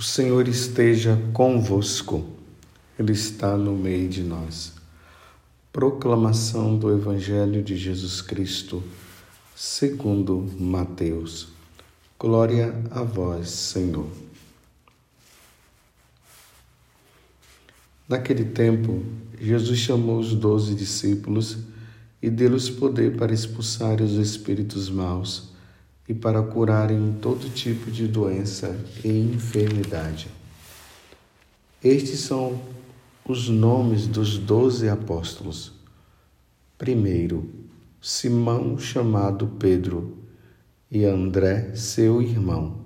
O Senhor esteja convosco, Ele está no meio de nós. Proclamação do Evangelho de Jesus Cristo, segundo Mateus. Glória a vós, Senhor. Naquele tempo, Jesus chamou os doze discípulos e deu-lhes poder para expulsar os espíritos maus e para curarem todo tipo de doença e enfermidade. Estes são os nomes dos doze apóstolos. Primeiro, Simão, chamado Pedro, e André, seu irmão.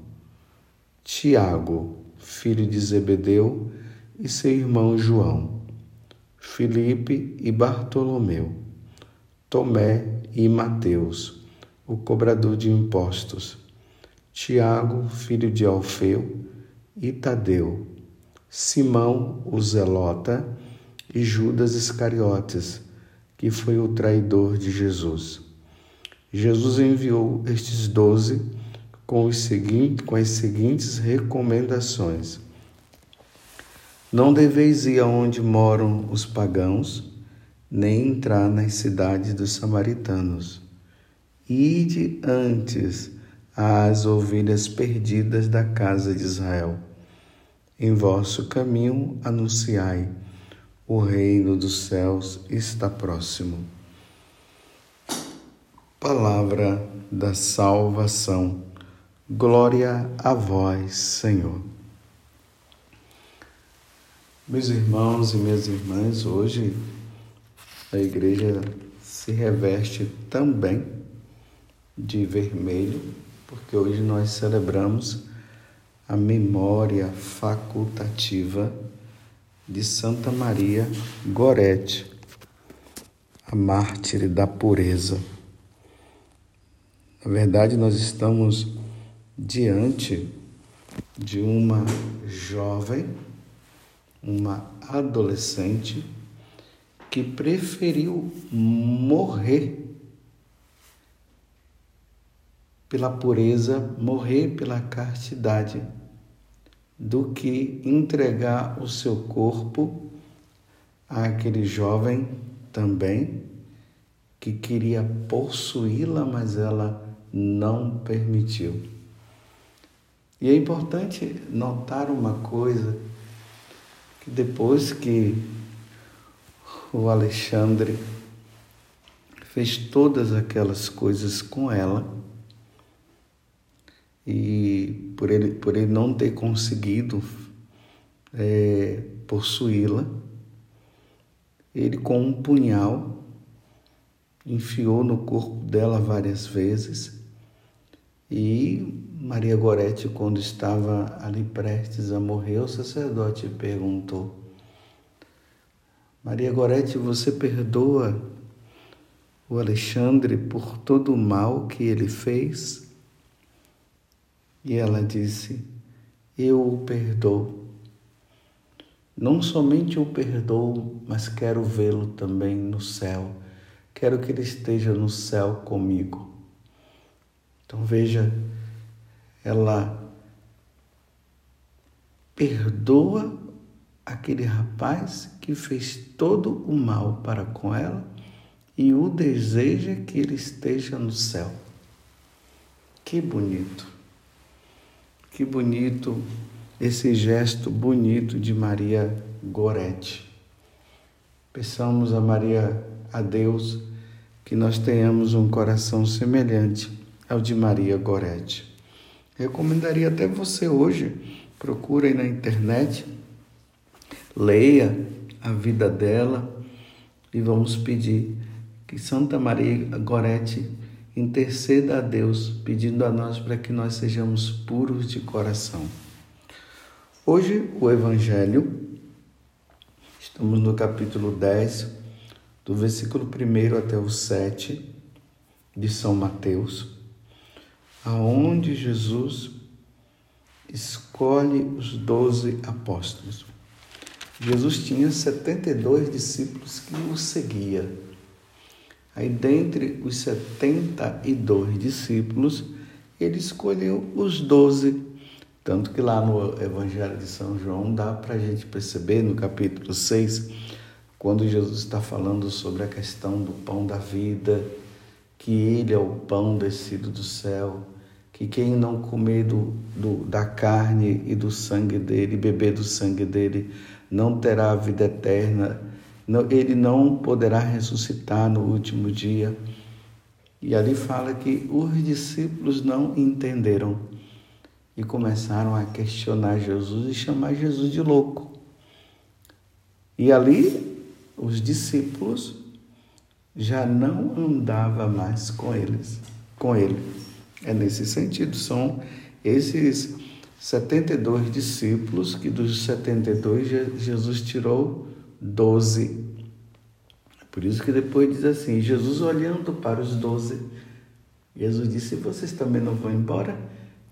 Tiago, filho de Zebedeu, e seu irmão João. Filipe e Bartolomeu. Tomé e Mateus o cobrador de impostos, Tiago, filho de Alfeu, e Tadeu, Simão, o Zelota, e Judas Iscariotes, que foi o traidor de Jesus. Jesus enviou estes doze com, os seguintes, com as seguintes recomendações. Não deveis ir aonde moram os pagãos, nem entrar nas cidades dos samaritanos Ide antes às ovelhas perdidas da casa de Israel. Em vosso caminho anunciai: o reino dos céus está próximo. Palavra da salvação. Glória a vós, Senhor. Meus irmãos e minhas irmãs, hoje a igreja se reveste também de vermelho, porque hoje nós celebramos a memória facultativa de Santa Maria Gorete, a mártire da pureza. Na verdade, nós estamos diante de uma jovem, uma adolescente que preferiu morrer pela pureza, morrer pela castidade, do que entregar o seu corpo àquele jovem também que queria possuí-la, mas ela não permitiu. E é importante notar uma coisa, que depois que o Alexandre fez todas aquelas coisas com ela, e por ele, por ele não ter conseguido é, possuí-la, ele com um punhal enfiou no corpo dela várias vezes e Maria Gorete, quando estava ali prestes a morrer, o sacerdote perguntou: Maria Gorete, você perdoa o Alexandre por todo o mal que ele fez? E ela disse: Eu o perdoo. Não somente o perdoo, mas quero vê-lo também no céu. Quero que ele esteja no céu comigo. Então veja, ela perdoa aquele rapaz que fez todo o mal para com ela e o deseja que ele esteja no céu. Que bonito. Que bonito esse gesto bonito de Maria Gorete. Peçamos a Maria, a Deus, que nós tenhamos um coração semelhante ao de Maria Gorete. Recomendaria até você hoje, procure na internet, leia a vida dela e vamos pedir que Santa Maria Gorete interceda a Deus, pedindo a nós para que nós sejamos puros de coração. Hoje, o Evangelho, estamos no capítulo 10, do versículo 1 até o 7 de São Mateus, aonde Jesus escolhe os doze apóstolos. Jesus tinha 72 discípulos que o seguiam Aí, dentre os 72 discípulos, ele escolheu os doze. Tanto que lá no Evangelho de São João dá para a gente perceber no capítulo 6, quando Jesus está falando sobre a questão do pão da vida, que ele é o pão descido do céu, que quem não comer do, do, da carne e do sangue dele, beber do sangue dele, não terá a vida eterna, ele não poderá ressuscitar no último dia. E ali fala que os discípulos não entenderam e começaram a questionar Jesus e chamar Jesus de louco. E ali os discípulos já não andava mais com eles, com ele. É nesse sentido, são esses 72 discípulos que dos 72 Jesus tirou 12. Por isso que depois diz assim, Jesus olhando para os 12, Jesus disse: "Vocês também não vão embora?"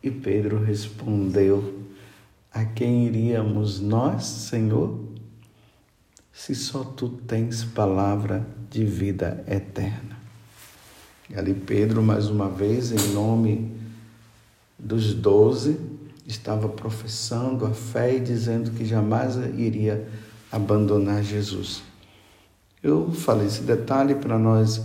E Pedro respondeu: A quem iríamos nós, Senhor, se só tu tens palavra de vida eterna? E ali Pedro, mais uma vez, em nome dos doze, estava professando a fé e dizendo que jamais iria abandonar Jesus. Eu falei esse detalhe para nós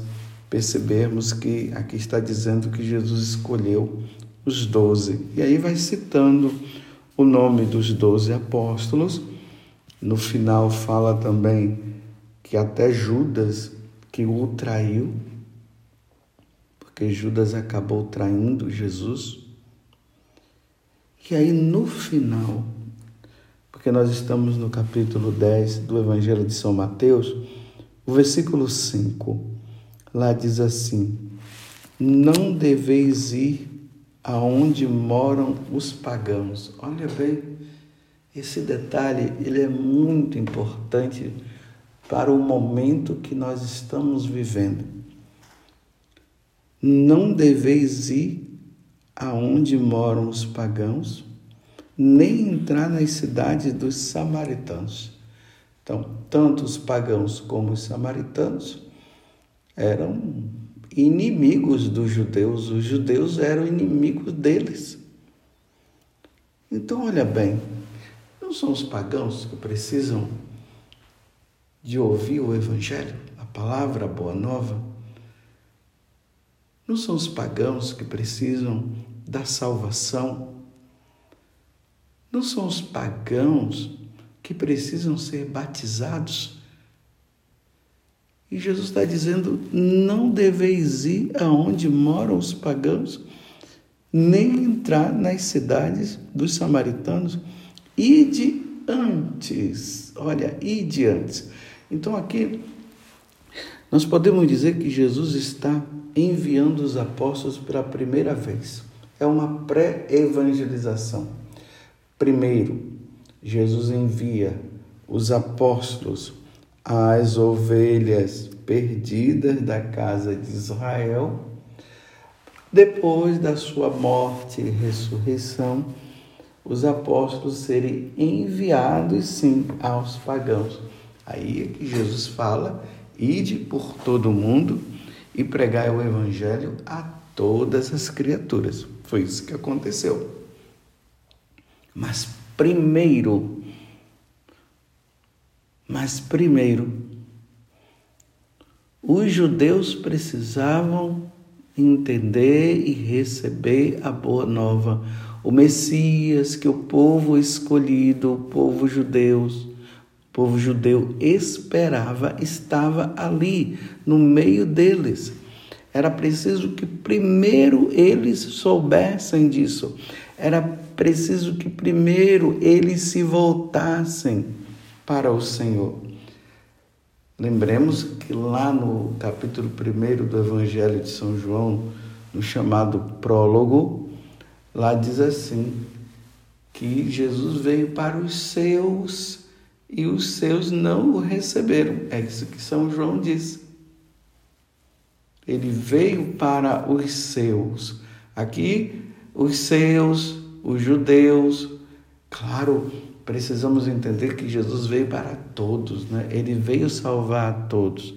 percebermos que aqui está dizendo que Jesus escolheu os doze. E aí vai citando o nome dos doze apóstolos. No final fala também que até Judas, que o traiu, porque Judas acabou traindo Jesus. E aí no final, porque nós estamos no capítulo 10 do Evangelho de São Mateus, o versículo 5, lá diz assim: Não deveis ir aonde moram os pagãos. Olha bem, esse detalhe ele é muito importante para o momento que nós estamos vivendo. Não deveis ir aonde moram os pagãos, nem entrar nas cidades dos samaritanos. Então, tanto os pagãos como os samaritanos eram inimigos dos judeus, os judeus eram inimigos deles. Então, olha bem, não são os pagãos que precisam de ouvir o Evangelho, a palavra a boa nova? Não são os pagãos que precisam da salvação? Não são os pagãos que precisam ser batizados? E Jesus está dizendo: não deveis ir aonde moram os pagãos, nem entrar nas cidades dos samaritanos. Ide antes. Olha, ide antes. Então aqui nós podemos dizer que Jesus está enviando os apóstolos pela primeira vez. É uma pré-evangelização. Primeiro, Jesus envia os apóstolos as ovelhas perdidas da casa de Israel, depois da sua morte e ressurreição, os apóstolos serem enviados sim aos pagãos. Aí é que Jesus fala: ide por todo o mundo e pregai o evangelho a todas as criaturas. Foi isso que aconteceu. Mas primeiro mas primeiro, os judeus precisavam entender e receber a boa nova. O Messias que o povo escolhido, o povo judeu, o povo judeu esperava, estava ali, no meio deles. Era preciso que primeiro eles soubessem disso. Era preciso que primeiro eles se voltassem para o Senhor. Lembremos que lá no capítulo 1 do Evangelho de São João, no chamado prólogo, lá diz assim: que Jesus veio para os seus e os seus não o receberam. É isso que São João diz. Ele veio para os seus. Aqui, os seus, os judeus, claro, precisamos entender que Jesus veio para todos, né? Ele veio salvar a todos.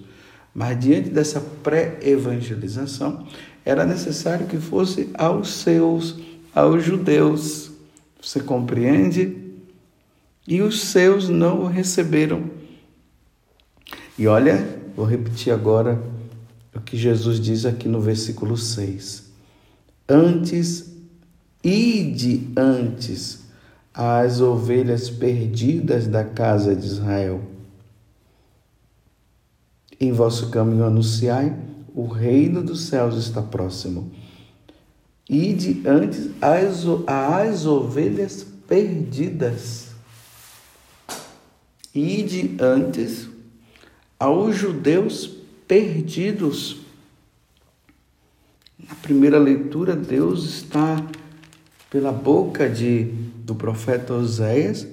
Mas diante dessa pré-evangelização, era necessário que fosse aos seus, aos judeus. Você compreende? E os seus não o receberam. E olha, vou repetir agora o que Jesus diz aqui no versículo 6. Antes, ide antes às ovelhas perdidas da casa de Israel. Em vosso caminho anunciai, o reino dos céus está próximo. Ide antes às, às ovelhas perdidas. Ide antes aos judeus perdidos. Na primeira leitura, Deus está pela boca de, do profeta Oséias,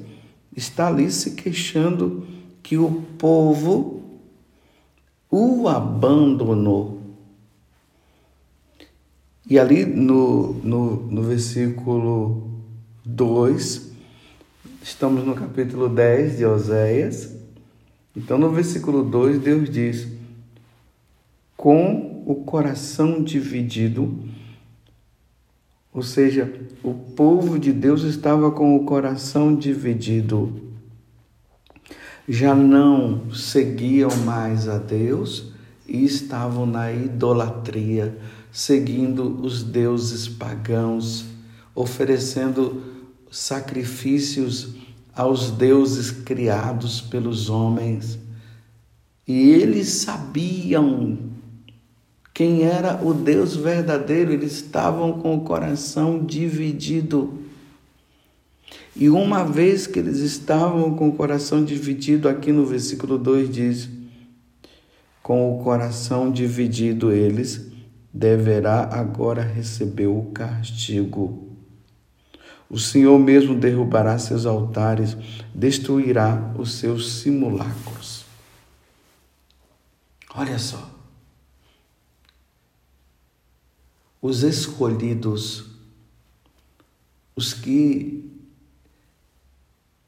está ali se queixando que o povo o abandonou. E ali no, no, no versículo 2, estamos no capítulo 10 de Oséias. Então, no versículo 2, Deus diz: com o coração dividido, ou seja, o povo de Deus estava com o coração dividido. Já não seguiam mais a Deus e estavam na idolatria, seguindo os deuses pagãos, oferecendo sacrifícios aos deuses criados pelos homens. E eles sabiam quem era o Deus verdadeiro, eles estavam com o coração dividido. E uma vez que eles estavam com o coração dividido, aqui no versículo 2 diz: com o coração dividido eles, deverá agora receber o castigo. O Senhor mesmo derrubará seus altares, destruirá os seus simulacros. Olha só. Os escolhidos, os que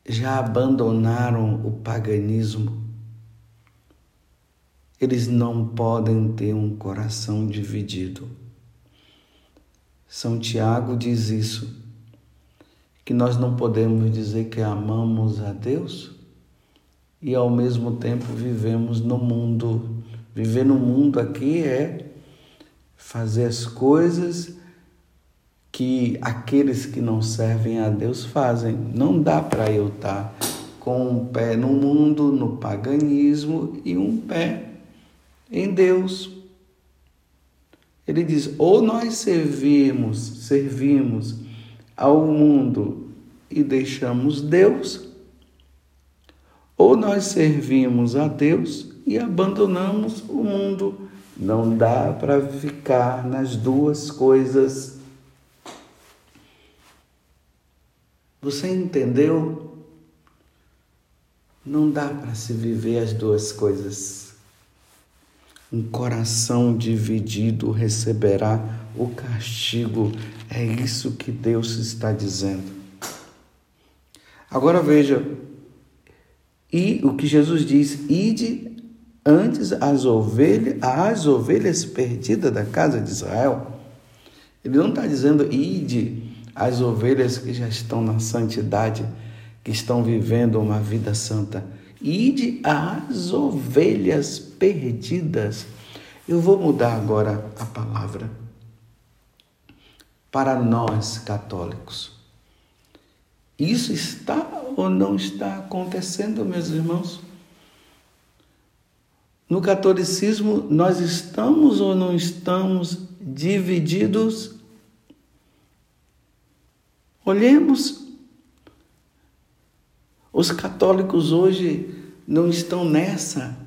já abandonaram o paganismo, eles não podem ter um coração dividido. São Tiago diz isso, que nós não podemos dizer que amamos a Deus e ao mesmo tempo vivemos no mundo. Viver no mundo aqui é fazer as coisas que aqueles que não servem a Deus fazem. Não dá para eu estar com um pé no mundo, no paganismo e um pé em Deus. Ele diz: ou nós servimos, servimos ao mundo e deixamos Deus, ou nós servimos a Deus e abandonamos o mundo não dá para ficar nas duas coisas. Você entendeu? Não dá para se viver as duas coisas. Um coração dividido receberá o castigo. É isso que Deus está dizendo. Agora veja, e o que Jesus diz: ide antes as ovelhas, as ovelhas perdidas da casa de Israel. Ele não está dizendo ide as ovelhas que já estão na santidade, que estão vivendo uma vida santa. Ide as ovelhas perdidas. Eu vou mudar agora a palavra para nós católicos. Isso está ou não está acontecendo, meus irmãos? No catolicismo, nós estamos ou não estamos divididos? Olhemos. Os católicos hoje não estão nessa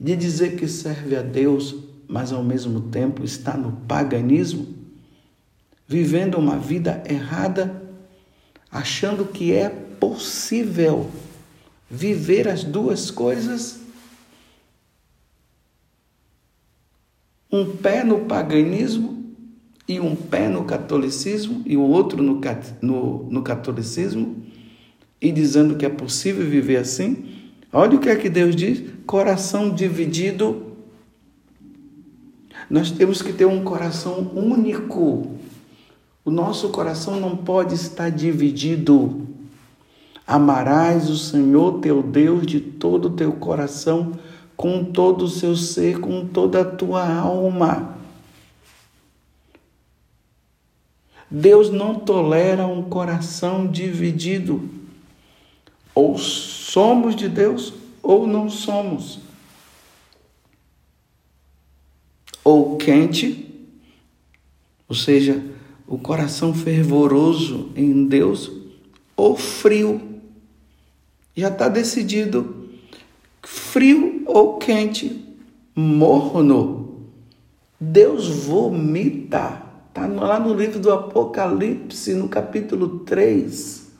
de dizer que serve a Deus, mas ao mesmo tempo está no paganismo, vivendo uma vida errada, achando que é possível viver as duas coisas um pé no paganismo e um pé no catolicismo e o outro no, no, no catolicismo e dizendo que é possível viver assim. Olha o que é que Deus diz: coração dividido. Nós temos que ter um coração único, O nosso coração não pode estar dividido. Amarás o Senhor teu Deus de todo o teu coração, com todo o seu ser, com toda a tua alma. Deus não tolera um coração dividido. Ou somos de Deus ou não somos. Ou quente, ou seja, o coração fervoroso em Deus, ou frio. Já está decidido. Frio ou quente, morno. Deus vomita. Está lá no livro do Apocalipse, no capítulo 3.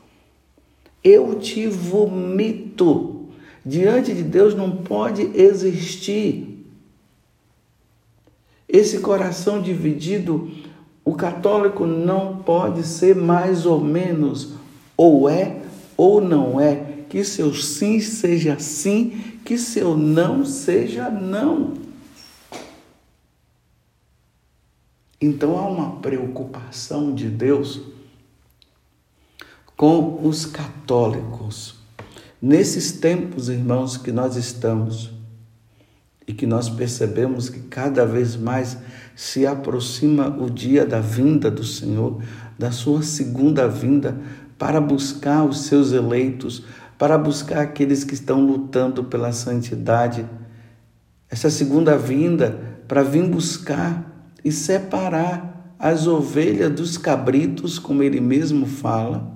Eu te vomito. Diante de Deus não pode existir. Esse coração dividido, o católico não pode ser mais ou menos, ou é ou não é. Que seu sim seja sim, que seu não seja não. Então há uma preocupação de Deus com os católicos. Nesses tempos, irmãos, que nós estamos e que nós percebemos que cada vez mais se aproxima o dia da vinda do Senhor, da sua segunda vinda, para buscar os seus eleitos, para buscar aqueles que estão lutando pela santidade. Essa segunda vinda para vir buscar e separar as ovelhas dos cabritos, como ele mesmo fala.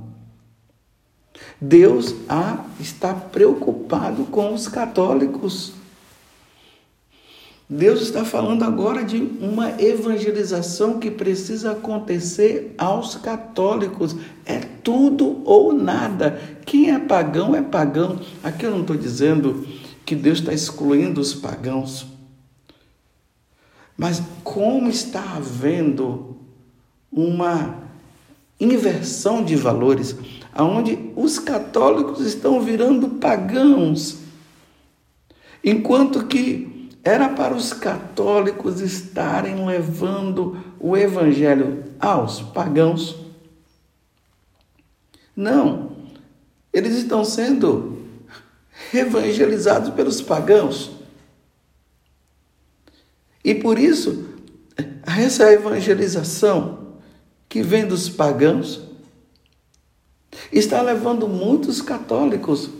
Deus ah, está preocupado com os católicos. Deus está falando agora de uma evangelização que precisa acontecer aos católicos. É tudo ou nada. Quem é pagão é pagão. Aqui eu não estou dizendo que Deus está excluindo os pagãos. Mas como está havendo uma inversão de valores, onde os católicos estão virando pagãos, enquanto que era para os católicos estarem levando o evangelho aos pagãos. Não, eles estão sendo evangelizados pelos pagãos. E por isso, essa evangelização que vem dos pagãos está levando muitos católicos.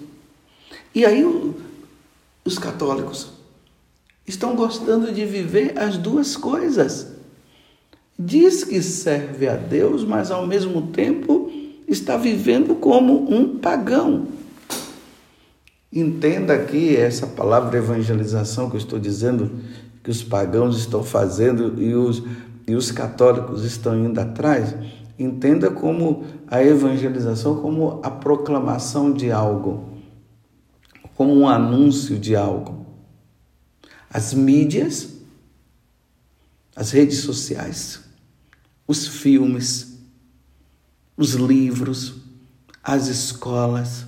E aí os católicos estão gostando de viver as duas coisas. Diz que serve a Deus, mas ao mesmo tempo está vivendo como um pagão. Entenda aqui essa palavra evangelização que eu estou dizendo que os pagãos estão fazendo e os, e os católicos estão indo atrás, entenda como a evangelização como a proclamação de algo, como um anúncio de algo. As mídias, as redes sociais, os filmes, os livros, as escolas,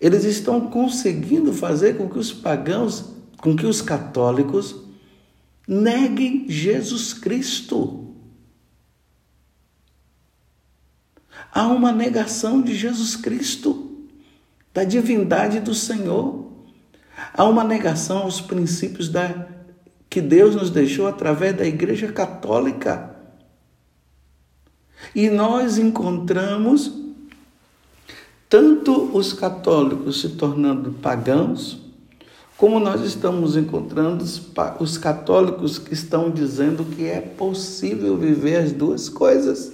eles estão conseguindo fazer com que os pagãos, com que os católicos neguem Jesus Cristo. Há uma negação de Jesus Cristo, da divindade do Senhor. Há uma negação aos princípios da, que Deus nos deixou através da Igreja Católica. E nós encontramos tanto os católicos se tornando pagãos, como nós estamos encontrando os católicos que estão dizendo que é possível viver as duas coisas.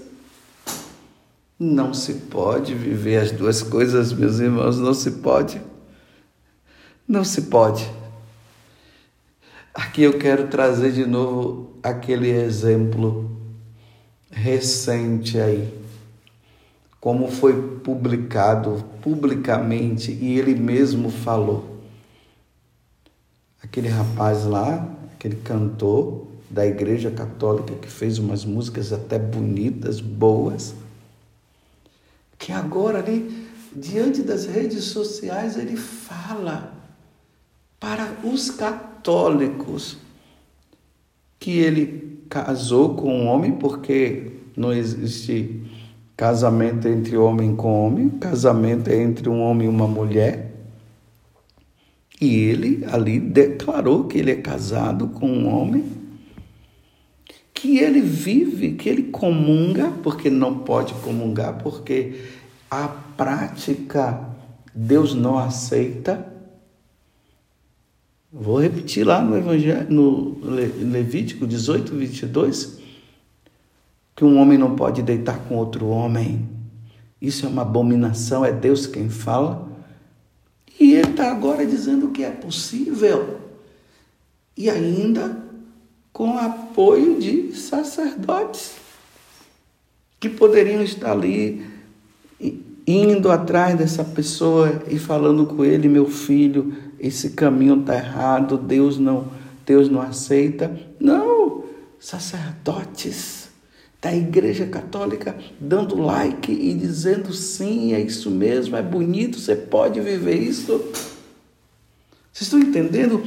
Não se pode viver as duas coisas, meus irmãos, não se pode. Não se pode. Aqui eu quero trazer de novo aquele exemplo recente aí, como foi publicado publicamente e ele mesmo falou. Aquele rapaz lá, aquele cantor da Igreja Católica que fez umas músicas até bonitas, boas, que agora ali, diante das redes sociais, ele fala para os católicos que ele casou com um homem porque não existe casamento entre homem com homem, casamento é entre um homem e uma mulher. E ele ali declarou que ele é casado com um homem, que ele vive, que ele comunga, porque não pode comungar, porque a prática Deus não aceita. Vou repetir lá no, Evangelho, no Levítico 18, 22, que um homem não pode deitar com outro homem. Isso é uma abominação, é Deus quem fala. E ele está agora dizendo que é possível. E ainda com apoio de sacerdotes que poderiam estar ali indo atrás dessa pessoa e falando com ele, meu filho, esse caminho está errado, Deus não, Deus não aceita. Não, sacerdotes da Igreja Católica dando like e dizendo sim, é isso mesmo, é bonito, você pode viver isso. Vocês estão entendendo?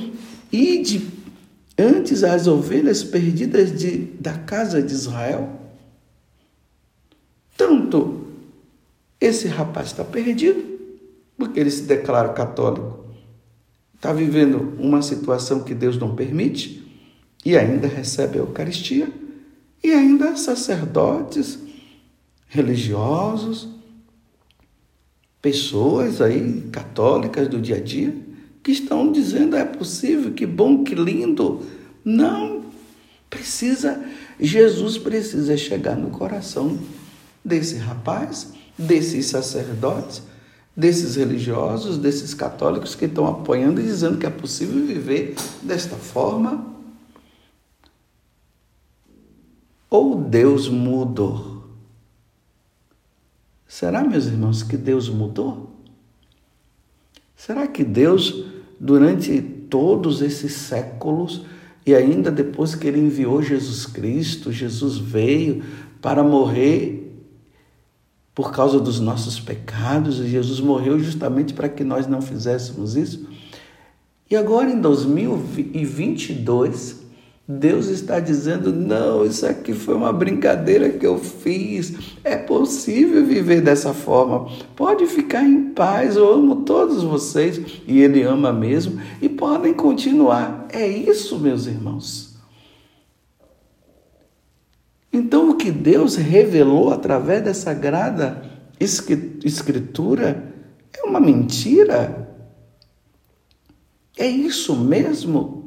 Ide antes as ovelhas perdidas de, da casa de Israel. Tanto esse rapaz está perdido, porque ele se declara católico, está vivendo uma situação que Deus não permite e ainda recebe a Eucaristia e ainda sacerdotes, religiosos, pessoas aí católicas do dia a dia que estão dizendo é possível, que bom, que lindo. Não, precisa, Jesus precisa chegar no coração desse rapaz, desses sacerdotes, desses religiosos, desses católicos que estão apoiando e dizendo que é possível viver desta forma. Ou Deus mudou? Será, meus irmãos, que Deus mudou? Será que Deus, durante todos esses séculos, e ainda depois que ele enviou Jesus Cristo, Jesus veio para morrer por causa dos nossos pecados, Jesus morreu justamente para que nós não fizéssemos isso. E agora em 2022, Deus está dizendo: não, isso aqui foi uma brincadeira que eu fiz. É possível viver dessa forma. Pode ficar em paz. Eu amo todos vocês e Ele ama mesmo. E podem continuar. É isso, meus irmãos. Então, o que Deus revelou através dessa sagrada escritura é uma mentira. É isso mesmo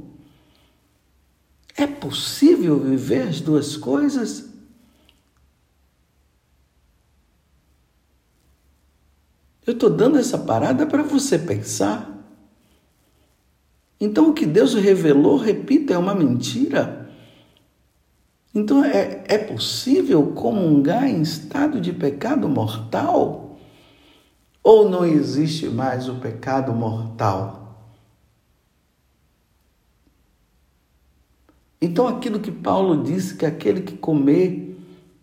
é possível viver as duas coisas? Eu estou dando essa parada para você pensar. Então, o que Deus revelou, repita, é uma mentira. Então, é, é possível comungar em estado de pecado mortal? Ou não existe mais o pecado mortal? Então, aquilo que Paulo disse, que aquele que comer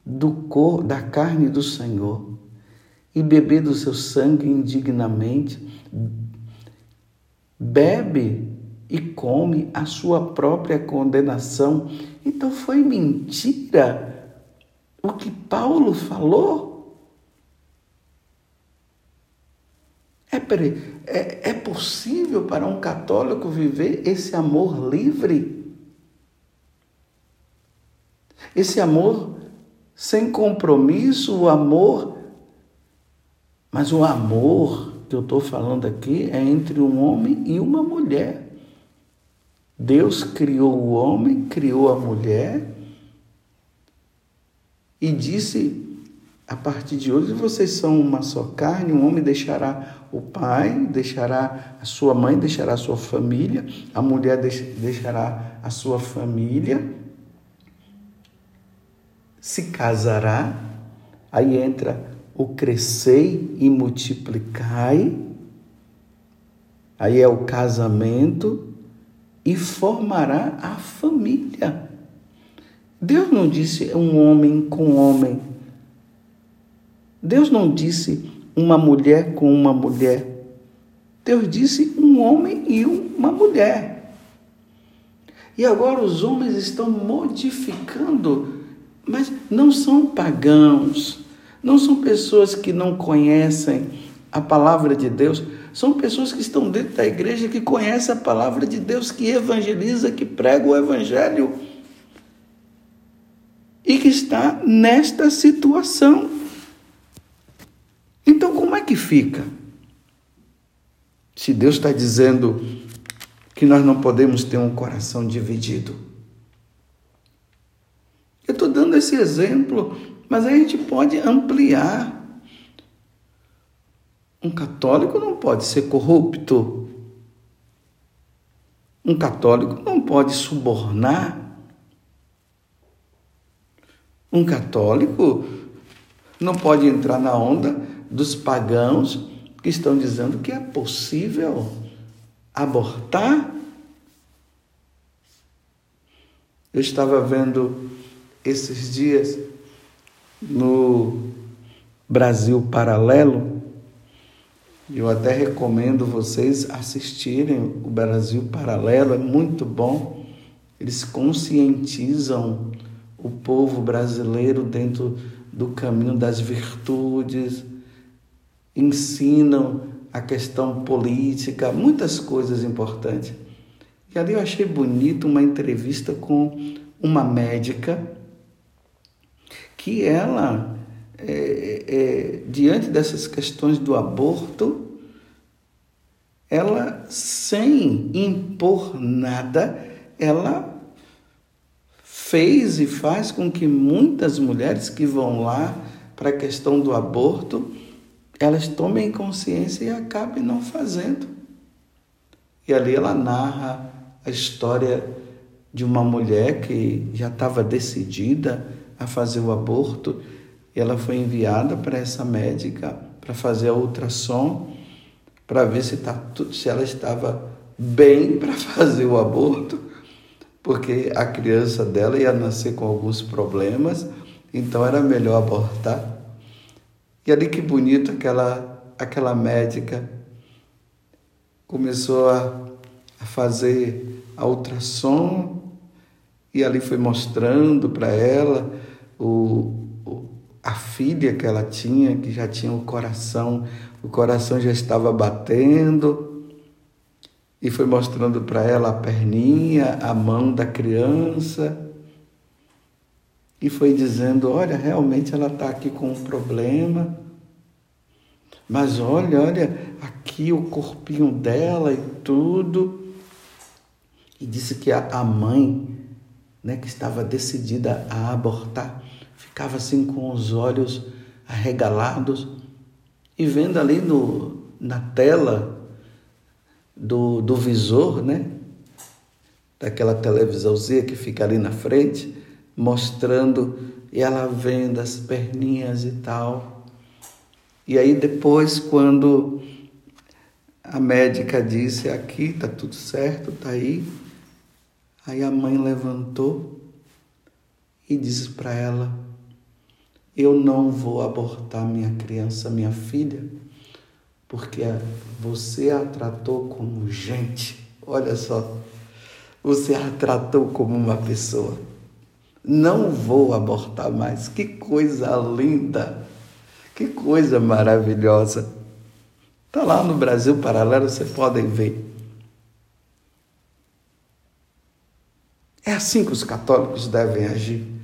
do cor, da carne do Senhor e beber do seu sangue indignamente, bebe e come a sua própria condenação. Então, foi mentira o que Paulo falou? É, é, é possível para um católico viver esse amor livre? Esse amor sem compromisso, o amor. Mas o amor que eu estou falando aqui é entre um homem e uma mulher. Deus criou o homem, criou a mulher e disse: a partir de hoje vocês são uma só carne. Um homem deixará o pai, deixará a sua mãe, deixará a sua família, a mulher deixará a sua família se casará, aí entra o crescei e multiplicai, aí é o casamento e formará a família. Deus não disse um homem com homem. Deus não disse uma mulher com uma mulher. Deus disse um homem e uma mulher. E agora os homens estão modificando Mas não são pagãos, não são pessoas que não conhecem a palavra de Deus, são pessoas que estão dentro da igreja, que conhecem a palavra de Deus, que evangeliza, que prega o evangelho e que está nesta situação. Então, como é que fica? Se Deus está dizendo que nós não podemos ter um coração dividido. Eu estou dando esse exemplo, mas a gente pode ampliar. Um católico não pode ser corrupto. Um católico não pode subornar. Um católico não pode entrar na onda dos pagãos que estão dizendo que é possível abortar. Eu estava vendo esses dias no Brasil Paralelo, eu até recomendo vocês assistirem o Brasil Paralelo, é muito bom. Eles conscientizam o povo brasileiro dentro do caminho das virtudes, ensinam a questão política, muitas coisas importantes. E ali eu achei bonito uma entrevista com uma médica que ela, é, é, diante dessas questões do aborto, ela, sem impor nada, ela fez e faz com que muitas mulheres que vão lá para a questão do aborto, elas tomem consciência e acabem não fazendo. E ali ela narra a história de uma mulher que já estava decidida a fazer o aborto, e ela foi enviada para essa médica para fazer a ultrassom para ver se, tá, se ela estava bem para fazer o aborto porque a criança dela ia nascer com alguns problemas, então era melhor abortar. E ali que bonito aquela, aquela médica começou a, a fazer a ultrassom e ali foi mostrando para ela o, o, a filha que ela tinha, que já tinha o coração, o coração já estava batendo e foi mostrando para ela a perninha, a mão da criança. E foi dizendo: Olha, realmente ela está aqui com um problema. Mas olha, olha, aqui o corpinho dela e tudo. E disse que a mãe, né, que estava decidida a abortar, ficava assim com os olhos arregalados e vendo ali no, na tela do, do visor, né? Daquela televisãozinha que fica ali na frente, mostrando e ela vendo as perninhas e tal. E aí depois, quando a médica disse aqui, tá tudo certo, tá aí. Aí a mãe levantou e disse para ela: Eu não vou abortar minha criança, minha filha porque você a tratou como gente. Olha só, você a tratou como uma pessoa. Não vou abortar mais. Que coisa linda! Que coisa maravilhosa! Está lá no Brasil Paralelo, vocês podem ver. É assim que os católicos devem agir.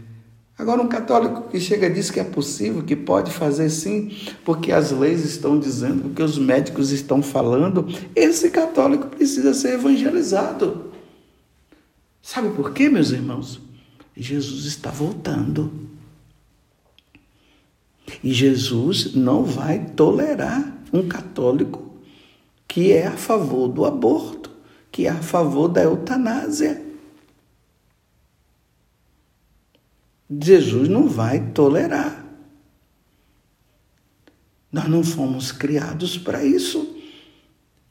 Agora, um católico que chega diz que é possível, que pode fazer sim, porque as leis estão dizendo, porque os médicos estão falando, esse católico precisa ser evangelizado. Sabe por quê, meus irmãos? Jesus está voltando. E Jesus não vai tolerar um católico que é a favor do aborto, que é a favor da eutanásia. Jesus não vai tolerar. Nós não fomos criados para isso.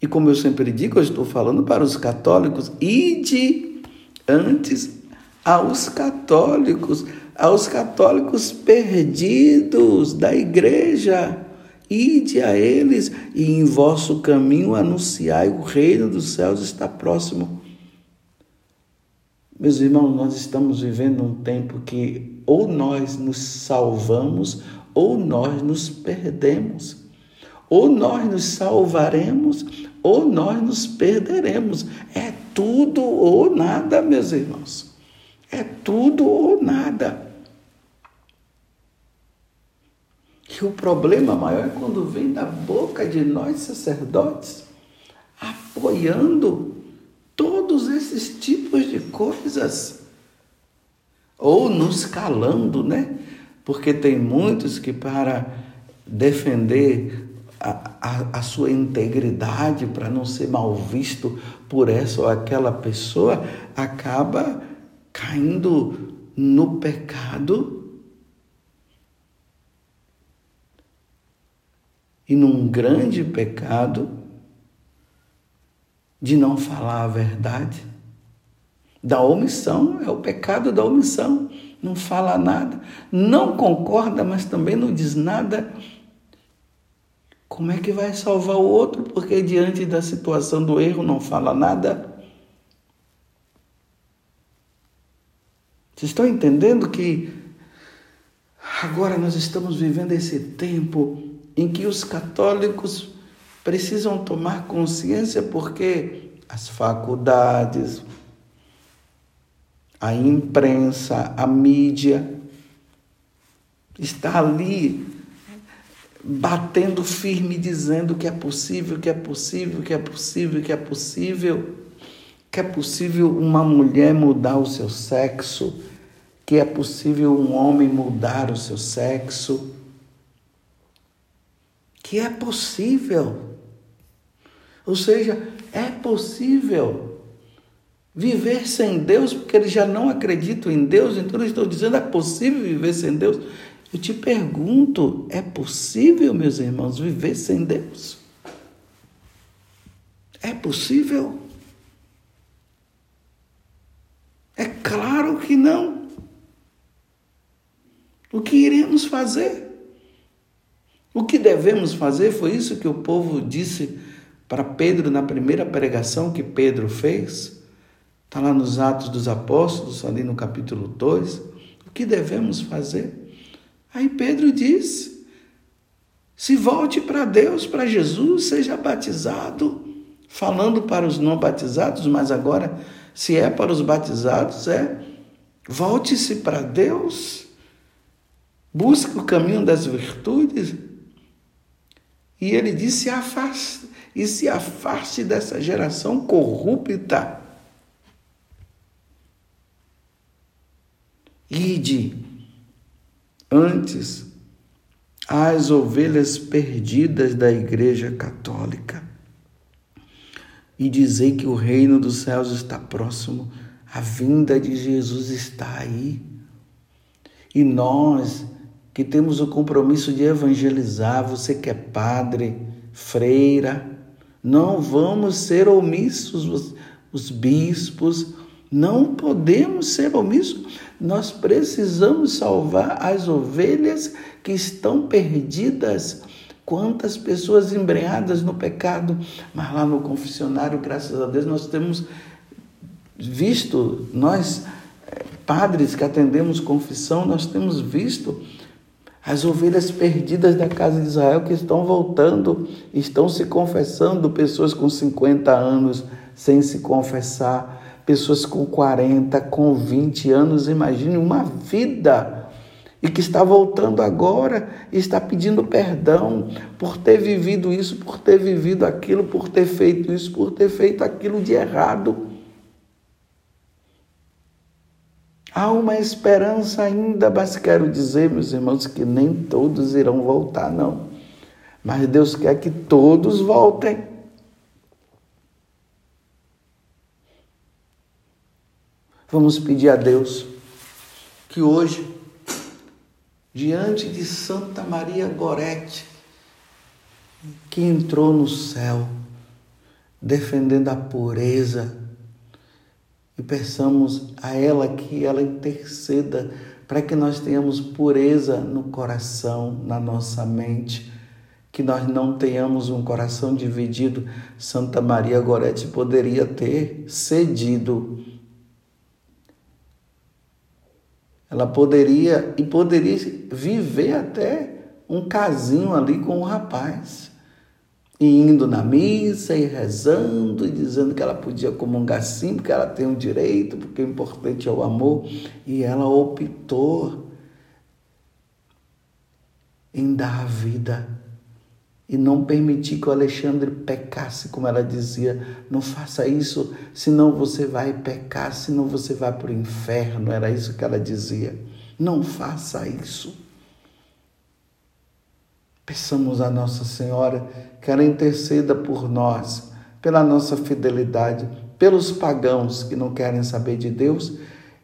E como eu sempre digo, eu estou falando para os católicos, ide antes aos católicos, aos católicos perdidos da igreja. Ide a eles e em vosso caminho anunciai o reino dos céus está próximo. Meus irmãos, nós estamos vivendo um tempo que ou nós nos salvamos ou nós nos perdemos. Ou nós nos salvaremos ou nós nos perderemos. É tudo ou nada, meus irmãos. É tudo ou nada. E o problema maior é quando vem da boca de nós sacerdotes, apoiando todos esses tipos de coisas, ou nos calando, né? Porque tem muitos que, para defender a, a, a, sua integridade, para não ser mal visto por essa ou aquela pessoa, acaba caindo no pecado e num grande pecado de não falar a verdade. Da omissão, é o pecado da omissão. Não fala nada, não concorda, mas também não diz nada. Como é que vai salvar o outro? Porque diante da situação do erro não fala nada. Vocês estão entendendo que agora nós estamos vivendo esse tempo em que os católicos precisam tomar consciência porque as faculdades, a imprensa, a mídia está ali batendo firme dizendo que é possível, que é possível, que é possível, que é possível, que é possível uma mulher mudar o seu sexo, que é possível um homem mudar o seu sexo que é possível. Ou seja, é possível viver sem Deus, porque eles já não acreditam em Deus, então eles estão dizendo é possível viver sem Deus. Eu te pergunto, é possível, meus irmãos, viver sem Deus? É possível? É claro que não. O que iremos fazer? O que devemos fazer foi isso que o povo disse para Pedro na primeira pregação que Pedro fez. Está lá nos Atos dos Apóstolos, ali no capítulo 2. O que devemos fazer? Aí Pedro diz: se volte para Deus, para Jesus, seja batizado. Falando para os não batizados, mas agora, se é para os batizados, é volte-se para Deus, busque o caminho das virtudes, e ele disse: afaste, e se afaste dessa geração corrupta. Ide antes às ovelhas perdidas da Igreja Católica e dizei que o reino dos céus está próximo, a vinda de Jesus está aí. E nós que temos o compromisso de evangelizar, você que é padre, freira, não vamos ser omissos, os, os bispos, não podemos ser omissos. Nós precisamos salvar as ovelhas que estão perdidas. Quantas pessoas embrenhadas no pecado, mas lá no confessionário, graças a Deus, nós temos visto, nós eh, padres que atendemos confissão, nós temos visto as ovelhas perdidas da casa de Israel que estão voltando, estão se confessando, pessoas com 50 anos sem se confessar, pessoas com 40, com 20 anos, imagine uma vida. E que está voltando agora e está pedindo perdão por ter vivido isso, por ter vivido aquilo, por ter feito isso, por ter feito aquilo de errado. Há uma esperança ainda, mas quero dizer, meus irmãos, que nem todos irão voltar, não. Mas Deus quer que todos voltem. Vamos pedir a Deus que hoje, diante de Santa Maria Gorete, que entrou no céu, defendendo a pureza, e peçamos a ela que ela interceda para que nós tenhamos pureza no coração, na nossa mente, que nós não tenhamos um coração dividido. Santa Maria Gorete poderia ter cedido. Ela poderia e poderia viver até um casinho ali com o rapaz. E indo na missa e rezando e dizendo que ela podia comungar sim, porque ela tem um direito, porque o importante é o amor. E ela optou em dar a vida e não permitir que o Alexandre pecasse, como ela dizia. Não faça isso, senão você vai pecar, senão você vai para o inferno. Era isso que ela dizia. Não faça isso. Peçamos a Nossa Senhora que ela interceda por nós, pela nossa fidelidade, pelos pagãos que não querem saber de Deus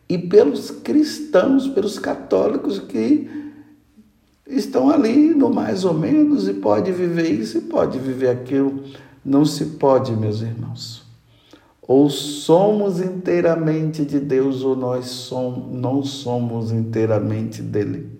e pelos cristãos, pelos católicos que estão ali no mais ou menos e pode viver isso e pode viver aquilo. Não se pode, meus irmãos. Ou somos inteiramente de Deus ou nós somos, não somos inteiramente dele.